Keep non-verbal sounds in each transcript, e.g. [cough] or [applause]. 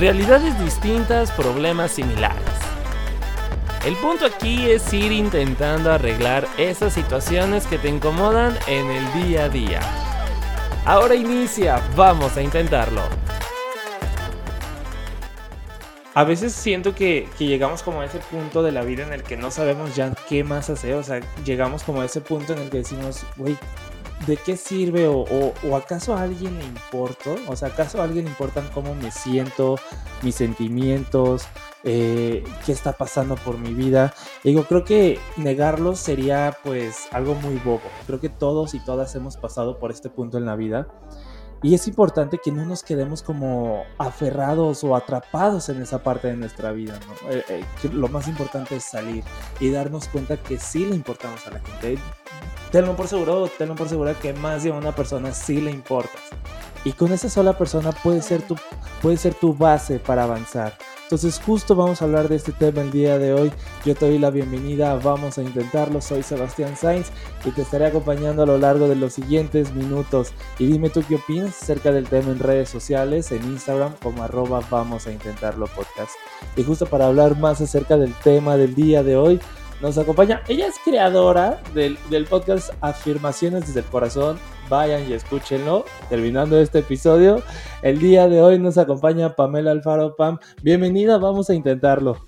Realidades distintas, problemas similares. El punto aquí es ir intentando arreglar esas situaciones que te incomodan en el día a día. Ahora inicia, vamos a intentarlo. A veces siento que, llegamos como a ese punto de la vida en el que no sabemos ya qué más hacer. O sea, llegamos como a ese punto en el que decimos, güey, ¿de qué sirve? O, acaso a alguien le importo? O sea, ¿acaso a alguien le importan cómo me siento, mis sentimientos, eh, qué está pasando por mi vida? Digo, creo que negarlos sería pues algo muy bobo. Creo que todos y todas hemos pasado por este punto en la vida. Y es importante que no nos quedemos como aferrados o atrapados en esa parte de nuestra vida. ¿no? Eh, eh, lo más importante es salir y darnos cuenta que sí le importamos a la gente. Tenlo por seguro, tenlo por seguro que más de una persona sí le importas. Y con esa sola persona puede ser tu, puede ser tu base para avanzar. Entonces justo vamos a hablar de este tema el día de hoy. Yo te doy la bienvenida, vamos a intentarlo. Soy Sebastián Sainz y te estaré acompañando a lo largo de los siguientes minutos. Y dime tú qué opinas acerca del tema en redes sociales, en Instagram como arroba vamos a intentarlo podcast. Y justo para hablar más acerca del tema del día de hoy, nos acompaña. Ella es creadora del, del podcast Afirmaciones desde el Corazón vayan y escúchenlo. Terminando este episodio, el día de hoy nos acompaña Pamela Alfaro. Pam, bienvenida, vamos a intentarlo.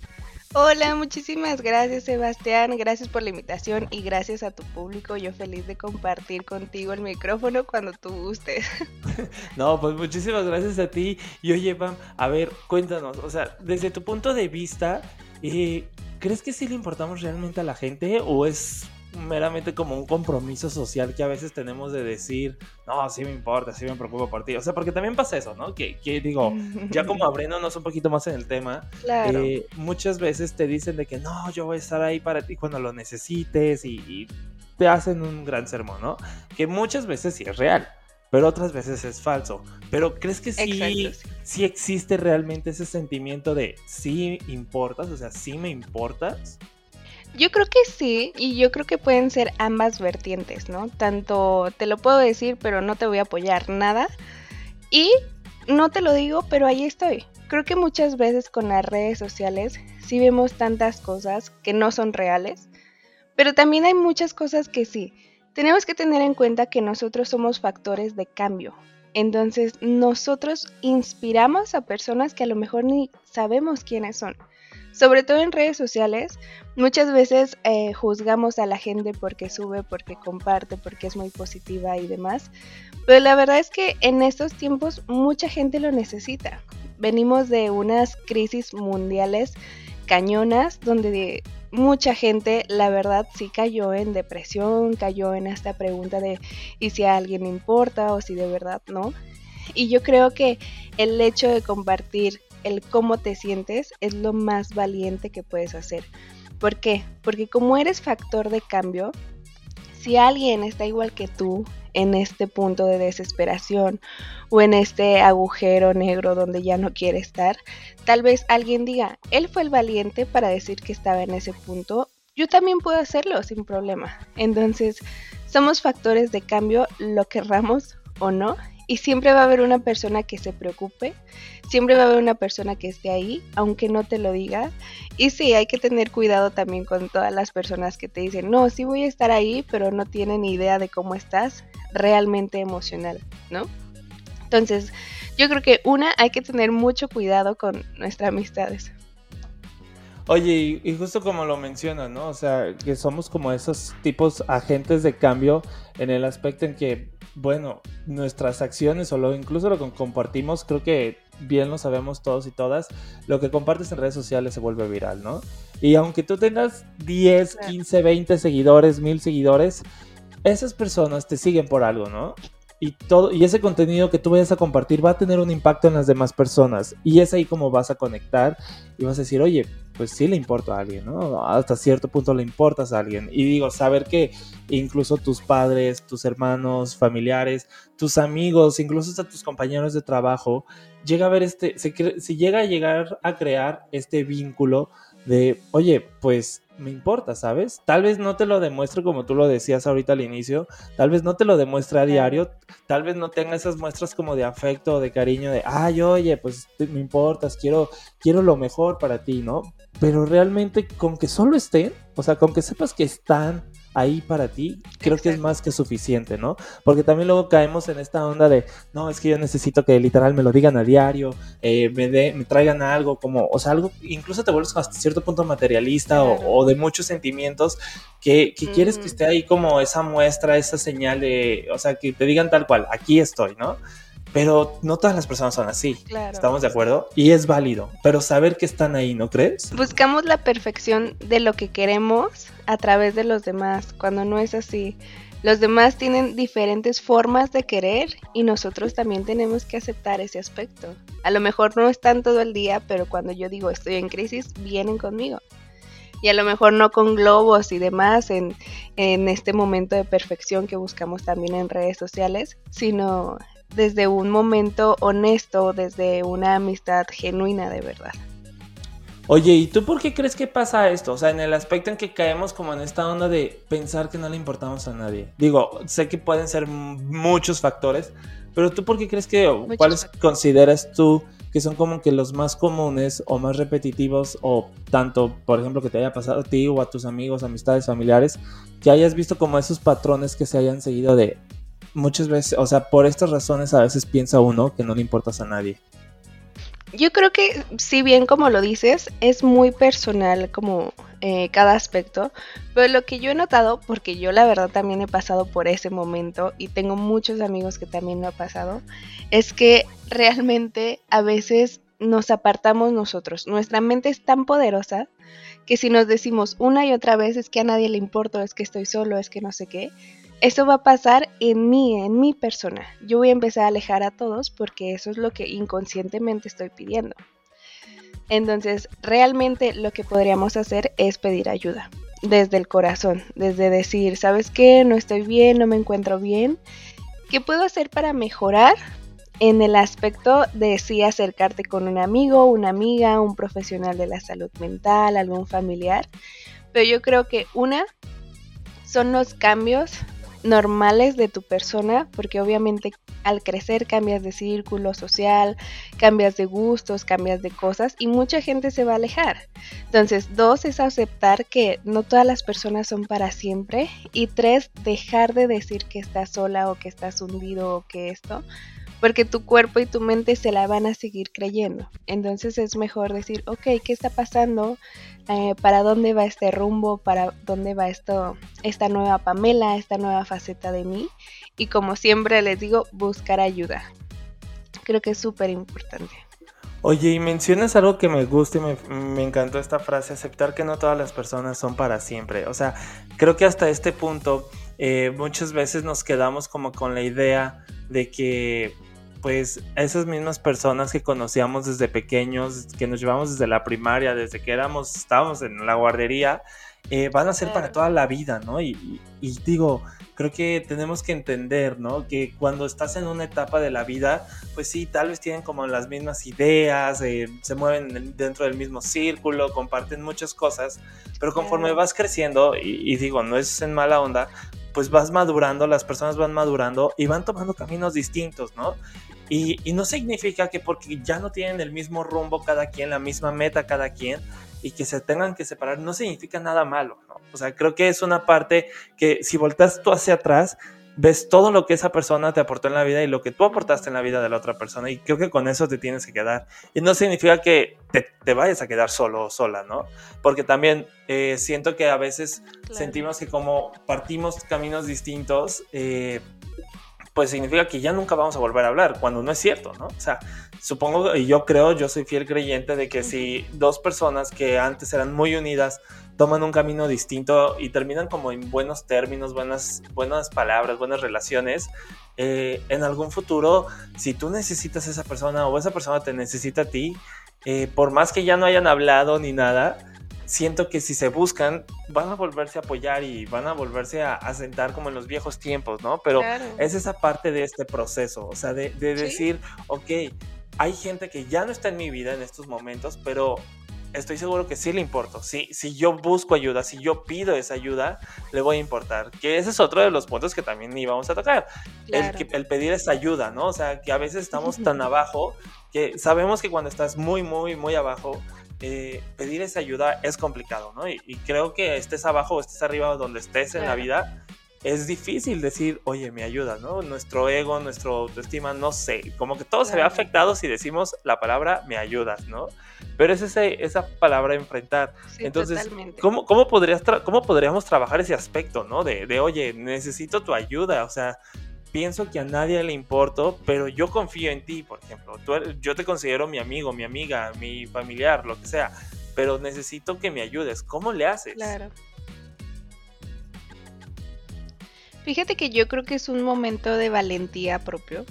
Hola, muchísimas gracias Sebastián, gracias por la invitación y gracias a tu público. Yo feliz de compartir contigo el micrófono cuando tú gustes. [laughs] No, pues muchísimas gracias a ti. Y oye, Pam, a ver, cuéntanos, o sea, desde tu punto de vista, eh, ¿crees que sí le importamos realmente a la gente o es meramente como un compromiso social que a veces tenemos de decir, no, sí me importa, sí me preocupo por ti. O sea, porque también pasa eso, ¿no? Que, digo, ya [laughs] como abriéndonos un poquito más en el tema, eh, muchas veces te dicen de que no, yo voy a estar ahí para ti cuando lo necesites y, te hacen un gran sermón, ¿no? Que muchas veces sí es real. Pero otras veces es falso. Pero ¿crees que sí, sí existe realmente ese sentimiento de sí importas? O sea, sí me importas. Yo creo que sí, y yo creo que pueden ser ambas vertientes, ¿no? Tanto te lo puedo decir, pero no te voy a apoyar nada. Y no te lo digo, pero ahí estoy. Creo que muchas veces con las redes sociales sí vemos tantas cosas que no son reales, pero también hay muchas cosas que sí. Tenemos que tener en cuenta que nosotros somos factores de cambio. Entonces nosotros inspiramos a personas que a lo mejor ni sabemos quiénes son sobre todo en redes sociales, muchas veces eh, juzgamos a la gente porque sube, porque comparte, porque es muy positiva y demás. Pero la verdad es que en estos tiempos mucha gente lo necesita. Venimos de unas crisis mundiales cañonas donde mucha gente, la verdad, sí cayó en depresión, cayó en esta pregunta de ¿y si a alguien importa o si de verdad no? Y yo creo que el hecho de compartir el cómo te sientes es lo más valiente que puedes hacer. ¿Por qué? Porque como eres factor de cambio, si alguien está igual que tú en este punto de desesperación o en este agujero negro donde ya no quiere estar, tal vez alguien diga, él fue el valiente para decir que estaba en ese punto, yo también puedo hacerlo sin problema. Entonces, somos factores de cambio, lo querramos o no, y siempre va a haber una persona que se preocupe, siempre va a haber una persona que esté ahí, aunque no te lo diga. Y sí, hay que tener cuidado también con todas las personas que te dicen, no, sí voy a estar ahí, pero no tienen idea de cómo estás realmente emocional, ¿no? Entonces, yo creo que una, hay que tener mucho cuidado con nuestras amistades. Oye, y, justo como lo mencionas, ¿no? O sea, que somos como esos tipos agentes de cambio en el aspecto en que bueno, nuestras acciones o lo, incluso lo que compartimos, creo que bien lo sabemos todos y todas, lo que compartes en redes sociales se vuelve viral, ¿no? Y aunque tú tengas 10, 15, 20 seguidores, 1000 seguidores, esas personas te siguen por algo, ¿no? Y todo y ese contenido que tú vayas a compartir va a tener un impacto en las demás personas y es ahí como vas a conectar y vas a decir, oye, pues sí le importa a alguien, ¿no? Hasta cierto punto le importas a alguien. Y digo, saber que incluso tus padres, tus hermanos, familiares, tus amigos, incluso hasta tus compañeros de trabajo, llega a ver este, se, llega a llegar a crear este vínculo de, oye, pues me importa, ¿sabes? Tal vez no te lo demuestre como tú lo decías ahorita al inicio, tal vez no te lo demuestre a diario, tal vez no tenga esas muestras como de afecto o de cariño de, ay, oye, pues me importas, quiero, quiero lo mejor para ti, ¿no? Pero realmente con que solo estén, o sea, con que sepas que están ahí para ti, creo que es más que suficiente, ¿no? Porque también luego caemos en esta onda de, no, es que yo necesito que literal me lo digan a diario, eh, me, de, me traigan algo, como, o sea, algo, incluso te vuelves hasta cierto punto materialista o, de muchos sentimientos que, quieres que esté ahí como esa muestra, esa señal de, o sea, que te digan tal cual, aquí estoy, ¿no? Pero no todas las personas son así. ¿Estamos de acuerdo? Y es válido. Pero saber que están ahí, ¿no crees? Buscamos la perfección de lo que queremos a través de los demás, cuando no es así. Los demás tienen diferentes formas de querer y nosotros también tenemos que aceptar ese aspecto. A lo mejor no están todo el día, pero cuando yo digo estoy en crisis, vienen conmigo. Y a lo mejor no con globos y demás en, en este momento de perfección que buscamos también en redes sociales, sino desde un momento honesto, desde una amistad genuina de verdad. Oye, ¿y tú por qué crees que pasa esto? O sea, en el aspecto en que caemos como en esta onda de pensar que no le importamos a nadie. Digo, sé que pueden ser muchos factores, pero tú por qué crees que, cuáles consideras tú que son como que los más comunes o más repetitivos o tanto, por ejemplo, que te haya pasado a ti o a tus amigos, amistades, familiares, que hayas visto como esos patrones que se hayan seguido de muchas veces, o sea, por estas razones a veces piensa uno que no le importas a nadie. Yo creo que, si bien como lo dices, es muy personal como eh, cada aspecto, pero lo que yo he notado, porque yo la verdad también he pasado por ese momento y tengo muchos amigos que también lo han pasado, es que realmente a veces nos apartamos nosotros. Nuestra mente es tan poderosa que si nos decimos una y otra vez es que a nadie le importa, es que estoy solo, es que no sé qué, eso va a pasar en mí, en mi persona. Yo voy a empezar a alejar a todos porque eso es lo que inconscientemente estoy pidiendo. Entonces, realmente lo que podríamos hacer es pedir ayuda desde el corazón, desde decir, ¿sabes qué? No estoy bien, no me encuentro bien. ¿Qué puedo hacer para mejorar? En el aspecto de sí acercarte con un amigo, una amiga, un profesional de la salud mental, algún familiar. Pero yo creo que una son los cambios normales de tu persona, porque obviamente al crecer cambias de círculo social, cambias de gustos, cambias de cosas y mucha gente se va a alejar. Entonces, dos es aceptar que no todas las personas son para siempre y tres, dejar de decir que estás sola o que estás hundido o que esto, porque tu cuerpo y tu mente se la van a seguir creyendo. Entonces es mejor decir, ok, ¿qué está pasando? Eh, ¿Para dónde va este rumbo? ¿Para dónde va esto, esta nueva Pamela, esta nueva faceta de mí? Y como siempre les digo, buscar ayuda. Creo que es súper importante. Oye, y mencionas algo que me gusta y me, me, encantó esta frase, aceptar que no todas las personas son para siempre. O sea, creo que hasta este punto eh, muchas veces nos quedamos como con la idea de que pues esas mismas personas que conocíamos desde pequeños, que nos llevamos desde la primaria, desde que éramos, estábamos en la guardería, eh, van a ser para toda la vida, ¿no? Y, digo, creo que tenemos que entender, ¿no? Que cuando estás en una etapa de la vida, pues sí, tal vez tienen como las mismas ideas, eh, se mueven dentro del mismo círculo, comparten muchas cosas, pero conforme vas creciendo, y, y digo, no es en mala onda, pues vas madurando, las personas van madurando y van tomando caminos distintos, ¿no? Y, no significa que porque ya no tienen el mismo rumbo cada quien, la misma meta cada quien, y que se tengan que separar, no significa nada malo, ¿no? O sea, creo que es una parte que si volteas tú hacia atrás, ves todo lo que esa persona te aportó en la vida y lo que tú aportaste en la vida de la otra persona y creo que con eso te tienes que quedar. Y no significa que te, vayas a quedar solo o sola, ¿no? Porque también eh, siento que a veces sentimos que como partimos caminos distintos, eh, pues significa que ya nunca vamos a volver a hablar, cuando no es cierto, ¿no? O sea, supongo, y yo creo, yo soy fiel creyente de que si dos personas que antes eran muy unidas toman un camino distinto y terminan como en buenos términos, buenas, buenas palabras, buenas relaciones, eh, en algún futuro, si tú necesitas a esa persona o esa persona te necesita a ti, eh, por más que ya no hayan hablado ni nada, siento que si se buscan, van a volverse a apoyar y van a volverse a, sentar como en los viejos tiempos, ¿no? Pero es esa parte de este proceso, o sea, de, decir, ok, hay gente que ya no está en mi vida en estos momentos, pero estoy seguro que sí le importo. Si, si yo busco ayuda, si yo pido esa ayuda, le voy a importar. Que ese es otro de los puntos que también íbamos a tocar. El, el pedir esa ayuda, ¿no? O sea, que a veces estamos [laughs] tan abajo que sabemos que cuando estás muy, muy, muy abajo, eh, pedir esa ayuda es complicado, ¿no? Y, creo que estés abajo o estés arriba donde estés en la vida, es difícil decir, oye, me ayuda, ¿no? Nuestro ego, nuestra autoestima, no sé, como que todo se ve afectado si decimos la palabra me ayudas, ¿no? Pero es ese, esa palabra enfrentar. Entonces, ¿cómo, cómo, podrías ¿cómo podríamos trabajar ese aspecto, ¿no? De, de, oye, necesito tu ayuda, o sea, pienso que a nadie le importo, pero yo confío en ti, por ejemplo. yo te considero mi amigo, mi amiga, mi familiar, lo que sea, pero necesito que me ayudes. ¿Cómo le haces? Claro. Fíjate que yo creo que es un momento de valentía propio.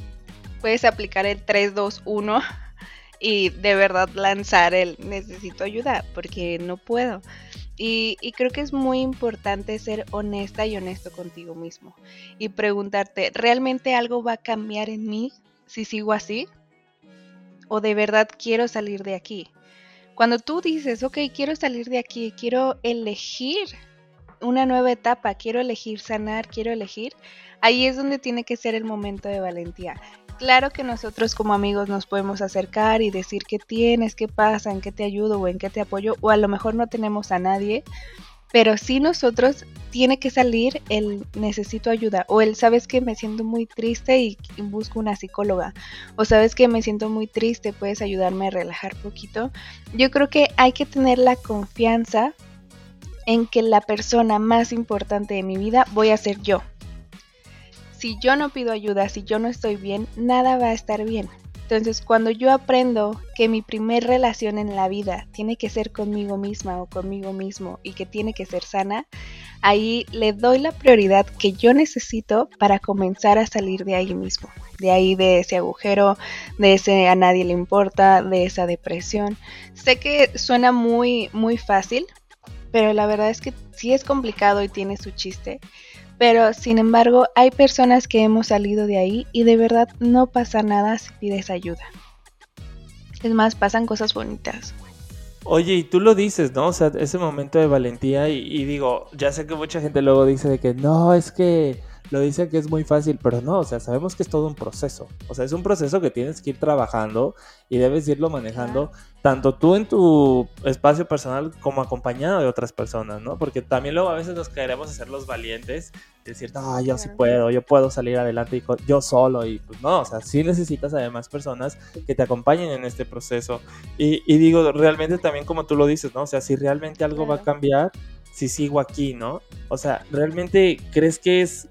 Puedes aplicar el 3, 2, 1 y de verdad lanzar el necesito ayuda porque no puedo. Y, creo que es muy importante ser honesta y honesto contigo mismo y preguntarte, ¿realmente algo va a cambiar en mí si sigo así? ¿O de verdad quiero salir de aquí? Cuando tú dices, ok, quiero salir de aquí, quiero elegir una nueva etapa, quiero elegir sanar, quiero elegir, ahí es donde tiene que ser el momento de valentía. Claro que nosotros como amigos nos podemos acercar y decir qué tienes, qué pasa, en qué te ayudo o en qué te apoyo, o a lo mejor no tenemos a nadie, pero sí nosotros tiene que salir el necesito ayuda o el sabes que me siento muy triste y, busco una psicóloga o sabes que me siento muy triste, puedes ayudarme a relajar poquito. Yo creo que hay que tener la confianza en que la persona más importante de mi vida voy a ser yo si yo no pido ayuda, si yo no estoy bien, nada va a estar bien. Entonces, cuando yo aprendo que mi primer relación en la vida tiene que ser conmigo misma o conmigo mismo y que tiene que ser sana, ahí le doy la prioridad que yo necesito para comenzar a salir de ahí mismo, de ahí de ese agujero, de ese a nadie le importa, de esa depresión. Sé que suena muy muy fácil, pero la verdad es que sí es complicado y tiene su chiste. Pero sin embargo, hay personas que hemos salido de ahí y de verdad no pasa nada si pides ayuda. Es más, pasan cosas bonitas. Oye, y tú lo dices, ¿no? O sea, ese momento de valentía y, y, digo, ya sé que mucha gente luego dice de que no, es que lo dice que es muy fácil, pero no, o sea, sabemos que es todo un proceso. O sea, es un proceso que tienes que ir trabajando y debes irlo manejando tanto tú en tu espacio personal como acompañado de otras personas, ¿no? Porque también luego a veces nos queremos hacer los valientes, decir, no, yo sí puedo, yo puedo salir adelante yo solo y pues no, o sea, sí necesitas además personas que te acompañen en este proceso. Y, y digo, realmente también como tú lo dices, ¿no? O sea, si realmente algo va a cambiar, si sigo aquí, ¿no? O sea, ¿realmente crees que es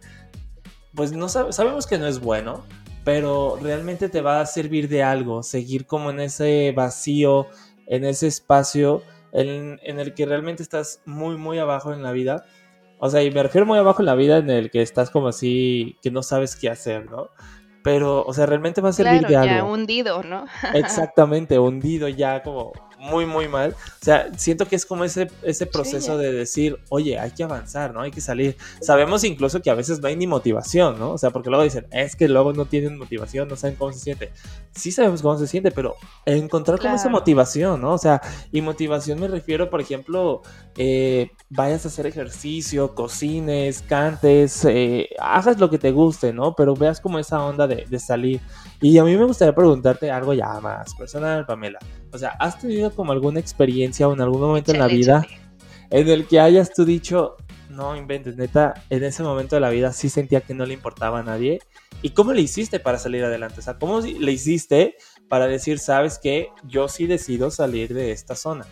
pues no sabemos que no es bueno, pero realmente te va a servir de algo, seguir como en ese vacío, en ese espacio en, en, el que realmente estás muy, muy abajo en la vida. O sea, y me refiero muy abajo en la vida en el que estás como así, que no sabes qué hacer, ¿no? Pero, o sea, realmente va a servir de algo. Ya hundido, ¿no? [laughs] Exactamente, hundido ya como muy, muy mal. O sea, siento que es como ese, ese proceso de decir, oye, hay que avanzar, ¿no? Hay que salir. Sabemos incluso que a veces no hay ni motivación, ¿no? O sea, porque luego dicen, es que luego no tienen motivación, no saben cómo se siente. Sí sabemos cómo se siente, pero encontrar como esa motivación, ¿no? O sea, y motivación me refiero, por ejemplo, eh, vayas a hacer ejercicio, cocines, cantes, eh, hagas lo que te guste, ¿no? Pero veas como esa onda de, de salir. Y a mí me gustaría preguntarte algo ya más personal, Pamela. O sea, ¿has tenido como alguna experiencia o en algún momento en la vida en el que hayas tú dicho, no inventes, neta, en ese momento de la vida sí sentía que no le importaba a nadie? ¿Y cómo le hiciste para salir adelante? O sea, ¿cómo le hiciste para decir, sabes que yo sí decido salir de esta zona?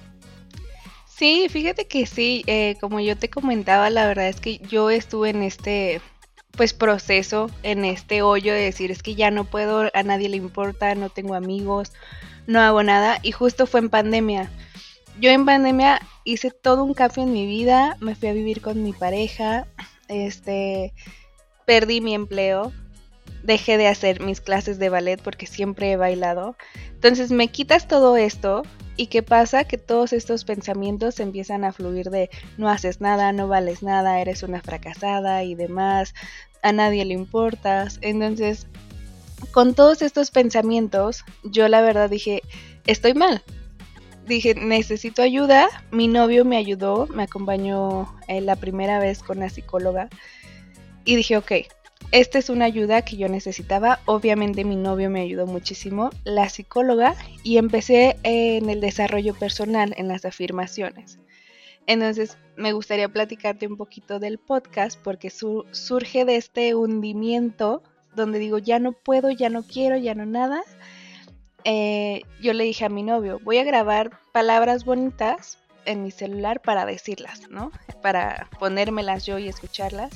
Sí, fíjate que sí, eh, como yo te comentaba, la verdad es que yo estuve en este pues proceso en este hoyo de decir es que ya no puedo, a nadie le importa, no tengo amigos, no hago nada y justo fue en pandemia. Yo en pandemia hice todo un cambio en mi vida, me fui a vivir con mi pareja, este perdí mi empleo, dejé de hacer mis clases de ballet porque siempre he bailado. Entonces me quitas todo esto y qué pasa que todos estos pensamientos empiezan a fluir de no haces nada, no vales nada, eres una fracasada y demás, a nadie le importas. Entonces, con todos estos pensamientos, yo la verdad dije, estoy mal. dije, necesito ayuda. Mi novio me ayudó, me acompañó eh, la primera vez con la psicóloga. Y dije, ok, esta es una ayuda que yo necesitaba. Obviamente mi novio me ayudó muchísimo, la psicóloga, y empecé en el desarrollo personal, en las afirmaciones. Entonces, me gustaría platicarte un poquito del podcast porque surge de este hundimiento donde digo, ya no puedo, ya no quiero, ya no nada. Eh, yo le dije a mi novio, voy a grabar palabras bonitas en mi celular para decirlas, ¿no? Para ponérmelas yo y escucharlas.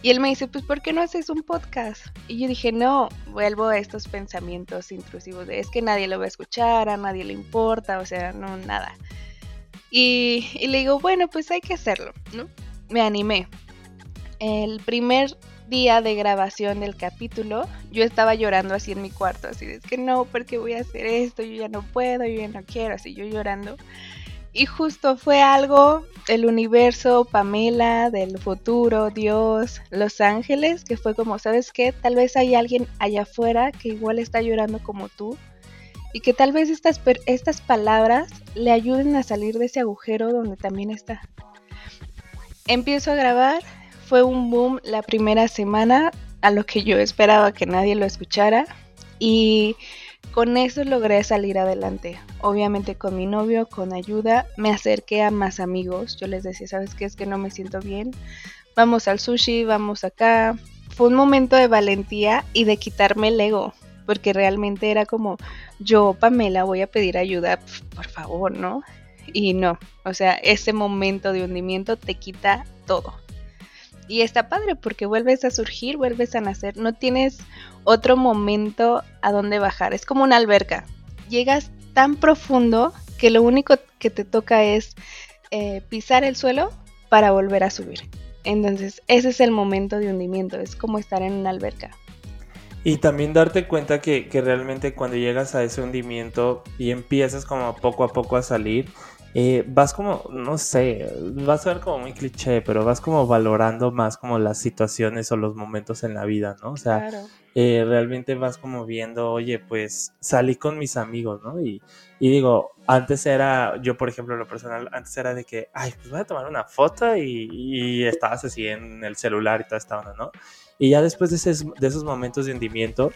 Y él me dice, pues ¿por qué no haces un podcast? Y yo dije, no, vuelvo a estos pensamientos intrusivos de es que nadie lo va a escuchar, a nadie le importa, o sea, no, nada. Y, y le digo, bueno, pues hay que hacerlo, ¿no? Me animé. El primer día de grabación del capítulo, yo estaba llorando así en mi cuarto, así de es que no, porque voy a hacer esto, yo ya no puedo, yo ya no quiero, así yo llorando. Y justo fue algo el universo, Pamela, del futuro, Dios, Los Ángeles, que fue como, ¿sabes qué? Tal vez hay alguien allá afuera que igual está llorando como tú y que tal vez estas, estas palabras le ayuden a salir de ese agujero donde también está. Empiezo a grabar, fue un boom la primera semana, a lo que yo esperaba que nadie lo escuchara y con eso logré salir adelante. Obviamente con mi novio, con ayuda, me acerqué a más amigos. Yo les decía, ¿sabes qué? Es que no me siento bien. Vamos al sushi, vamos acá. Fue un momento de valentía y de quitarme el ego, porque realmente era como, yo, Pamela, voy a pedir ayuda, por favor, ¿no? Y no, o sea, ese momento de hundimiento te quita todo. Y está padre porque vuelves a surgir, vuelves a nacer. No tienes otro momento a donde bajar. Es como una alberca. Llegas tan profundo que lo único que te toca es eh, pisar el suelo para volver a subir. Entonces, ese es el momento de hundimiento. Es como estar en una alberca. Y también darte cuenta que, que realmente cuando llegas a ese hundimiento y empiezas como poco a poco a salir, eh, vas como, no sé, vas a ver como muy cliché, pero vas como valorando más como las situaciones o los momentos en la vida, ¿no? O sea, eh, realmente vas como viendo, oye, pues salí con mis amigos, ¿no? Y, y, digo, antes era, yo por ejemplo, lo personal, antes era de que, ay, pues voy a tomar una foto y, y estabas así en el celular y toda esta onda, ¿no? Y ya después de, esos momentos de hundimiento,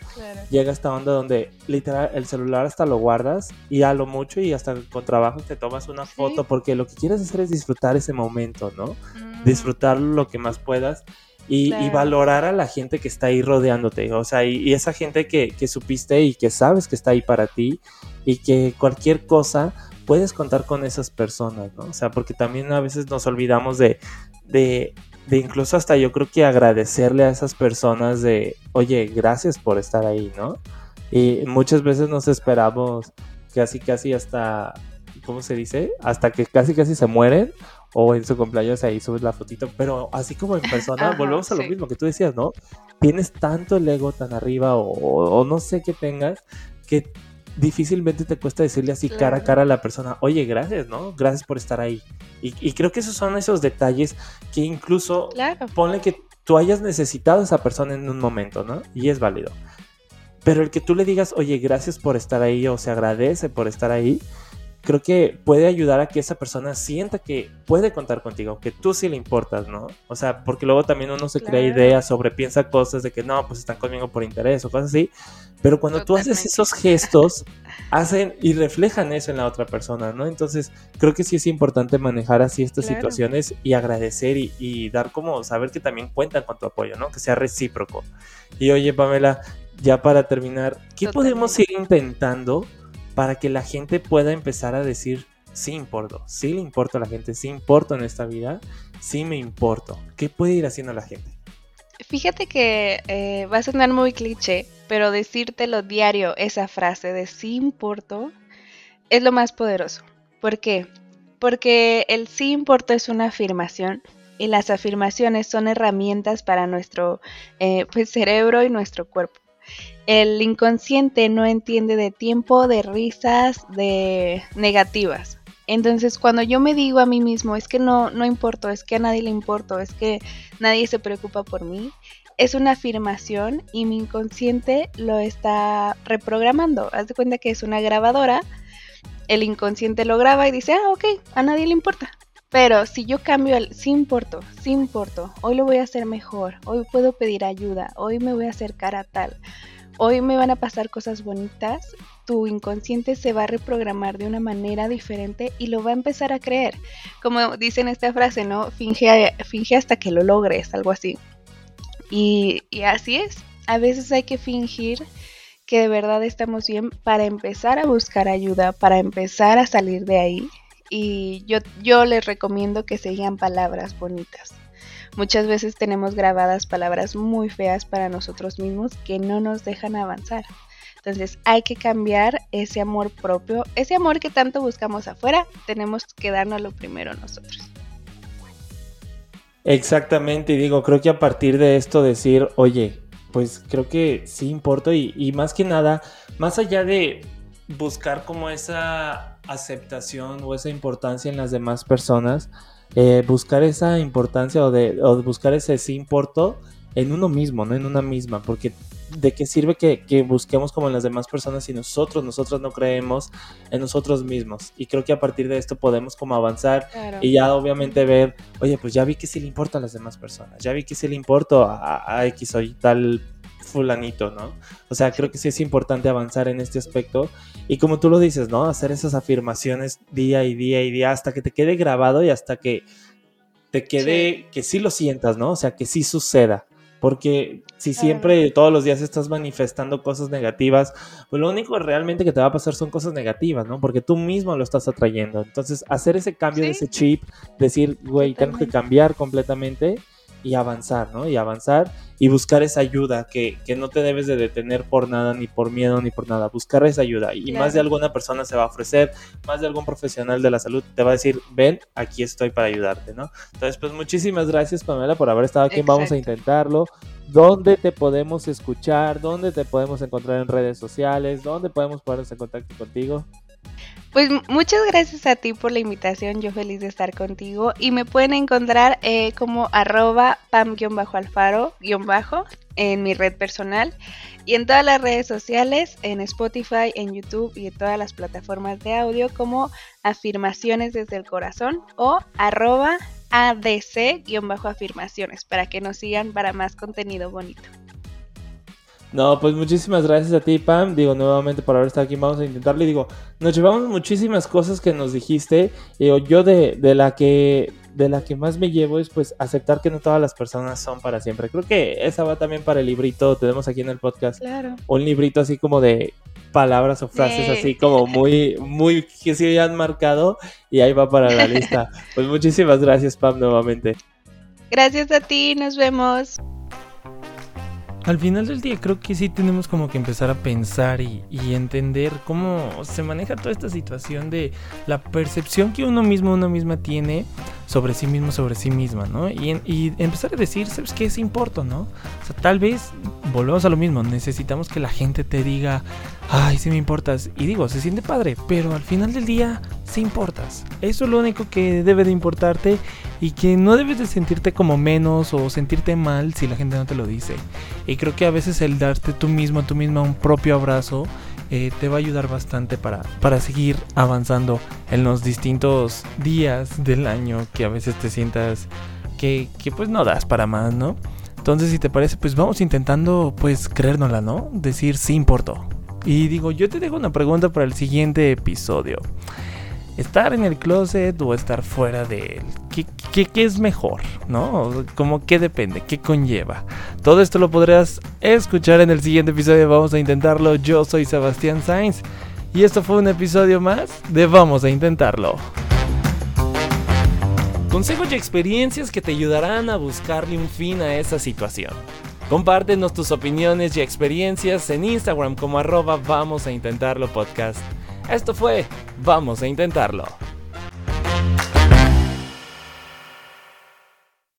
llega esta onda donde literal el celular hasta lo guardas y a lo mucho y hasta con trabajo te tomas una foto porque lo que quieres hacer es disfrutar ese momento, ¿no? Mm. Disfrutar lo que más puedas. Y, valorar a la gente que está ahí rodeándote, o sea, y, esa gente que, que, supiste y que sabes que está ahí para ti y que cualquier cosa puedes contar con esas personas, ¿no? O sea, porque también a veces nos olvidamos de, de de incluso hasta yo creo que agradecerle a esas personas de, oye, gracias por estar ahí, ¿no? Y muchas veces nos esperamos casi, casi hasta, ¿cómo se dice? Hasta que casi, casi se mueren o en su cumpleaños ahí subes la fotito, pero así como en persona, volvemos a lo mismo que tú decías, ¿no? Tienes tanto el ego tan arriba o, o no sé qué tengas que difícilmente te cuesta decirle así cara a cara a la persona, oye, gracias, ¿no? Gracias por estar ahí. Y, creo que esos son esos detalles que incluso ponle que tú hayas necesitado a esa persona en un momento, ¿no? Y es válido. Pero el que tú le digas, oye, gracias por estar ahí o se agradece por estar ahí, creo que puede ayudar a que esa persona sienta que puede contar contigo, que tú sí le importas, ¿no? O sea, porque luego también uno se crea ideas, sobrepiensa cosas de que no, pues están conmigo por interés o cosas así. Pero cuando tú haces esos gestos, hacen y reflejan eso en la otra persona, ¿no? Entonces, creo que sí es importante manejar así estas situaciones y agradecer y, y dar como saber que también cuentan con tu apoyo, ¿no? Que sea recíproco. Y oye, Pamela, ya para terminar, ¿qué podemos ir intentando? Para que la gente pueda empezar a decir, sí importo, sí le importo a la gente, sí importo en esta vida, sí me importo. ¿Qué puede ir haciendo la gente? Fíjate que eh, va a sonar muy cliché, pero decírtelo diario, esa frase de sí importo, es lo más poderoso. ¿Por qué? Porque el sí importo es una afirmación y las afirmaciones son herramientas para nuestro eh, pues, cerebro y nuestro cuerpo el inconsciente no entiende de tiempo, de risas, de negativas. Entonces, cuando yo me digo a mí mismo, es que no, no importo, es que a nadie le importo, es que nadie se preocupa por mí, es una afirmación y mi inconsciente lo está reprogramando. Haz de cuenta que es una grabadora el inconsciente lo graba y dice, ah, ok, a nadie le importa. Pero si yo cambio el sí importo, sí importo, hoy lo voy a hacer mejor, hoy puedo pedir ayuda, hoy me voy a acercar a tal, hoy me van a pasar cosas bonitas, tu inconsciente se va a reprogramar de una manera diferente y lo va a empezar a creer. Como dice en esta frase, ¿no? Finge, finge hasta que lo logres, algo así. Y, y así es. A veces hay que fingir que de verdad estamos bien para empezar a buscar ayuda, para empezar a salir de ahí. Y yo, yo les recomiendo que se palabras bonitas. Muchas veces tenemos grabadas palabras muy feas para nosotros mismos que no nos dejan avanzar. Entonces hay que cambiar ese amor propio, ese amor que tanto buscamos afuera, tenemos que lo primero nosotros. Exactamente, y digo, creo que a partir de esto decir, oye, pues creo que sí importa y, y más que nada, más allá de buscar como esa aceptación o esa importancia en las demás personas, eh, buscar esa importancia o de, o buscar ese sí importo en uno mismo, no en una misma, porque de qué sirve que, busquemos como en las demás personas si nosotros, nosotros no creemos en nosotros mismos. Y creo que a partir de esto podemos como avanzar y ya obviamente ver, oye, pues ya vi que sí le importa a las demás personas, ya vi que sí le importa a, a X o Y tal fulanito, ¿no? O sea, creo que sí es importante avanzar en este aspecto y como tú lo dices, ¿no? Hacer esas afirmaciones día y día y día hasta que te quede grabado y hasta que te quede, que sí lo sientas, ¿no? O sea, que sí suceda. Porque si siempre todos los días estás manifestando cosas negativas, pues lo único realmente que te va a pasar son cosas negativas, ¿no? Porque tú mismo lo estás atrayendo. Entonces, hacer ese cambio de ese chip, decir, güey, tengo que cambiar completamente y avanzar, ¿no? Y avanzar y buscar esa ayuda que, que, no te debes de detener por nada, ni por miedo, ni por nada. Buscar esa ayuda. Y más de alguna persona se va a ofrecer, más de algún profesional de la salud te va a decir, ven, aquí estoy para ayudarte, ¿no? Entonces, pues muchísimas gracias, Pamela, por haber estado aquí. Vamos a intentarlo. ¿Dónde te podemos escuchar? ¿Dónde te podemos encontrar en redes sociales? ¿Dónde podemos ponernos en contacto contigo? Pues muchas gracias a ti por la invitación, yo feliz de estar contigo y me pueden encontrar eh, como arroba pam-alfaro- en mi red personal y en todas las redes sociales, en Spotify, en YouTube y en todas las plataformas de audio como afirmaciones desde el corazón o arroba adc-afirmaciones para que nos sigan para más contenido bonito. No, pues muchísimas gracias a ti, Pam. Digo, nuevamente por haber estado aquí. Vamos a intentarlo. Y digo, nos llevamos muchísimas cosas que nos dijiste. Digo, yo de, de, la que de la que más me llevo es pues aceptar que no todas las personas son para siempre. Creo que esa va también para el librito. Tenemos aquí en el podcast claro. un librito así como de palabras o frases así como muy, muy que se han marcado. Y ahí va para la lista. [laughs] Pues muchísimas gracias, Pam, nuevamente. Gracias a ti. Nos vemos al final del día creo que sí tenemos como que empezar a pensar y, entender cómo se maneja toda esta situación de la percepción que uno mismo, uno misma tiene sobre sí mismo, sobre sí misma, ¿no? Y, y empezar a decir, ¿sabes qué es importo, no? O sea, tal vez volvemos a lo mismo, necesitamos que la gente te diga, ay, sí me importas. Y digo, se siente padre, pero al final del día sí importas. Eso es lo único que debe de importarte y que no debes de sentirte como menos o sentirte mal si la gente no te lo dice. Y creo que a veces el darte tú mismo, tú misma un propio abrazo eh, te va a ayudar bastante para, para seguir avanzando en los distintos días del año que a veces te sientas que, que pues no das para más, ¿no? Entonces si te parece pues vamos intentando pues creérnosla, ¿no? Decir sí importo. Y digo, yo te dejo una pregunta para el siguiente episodio estar en el closet o estar fuera de él. ¿Qué, qué, es mejor? ¿No? Como qué depende, qué conlleva. Todo esto lo podrás escuchar en el siguiente episodio. Vamos a intentarlo. Yo soy Sebastián Sainz. Y esto fue un episodio más de Vamos a intentarlo. Consejos y experiencias que te ayudarán a buscarle un fin a esa situación. Compártenos tus opiniones y experiencias en Instagram como arroba vamos a intentarlo podcast. Esto fue Vamos a intentarlo.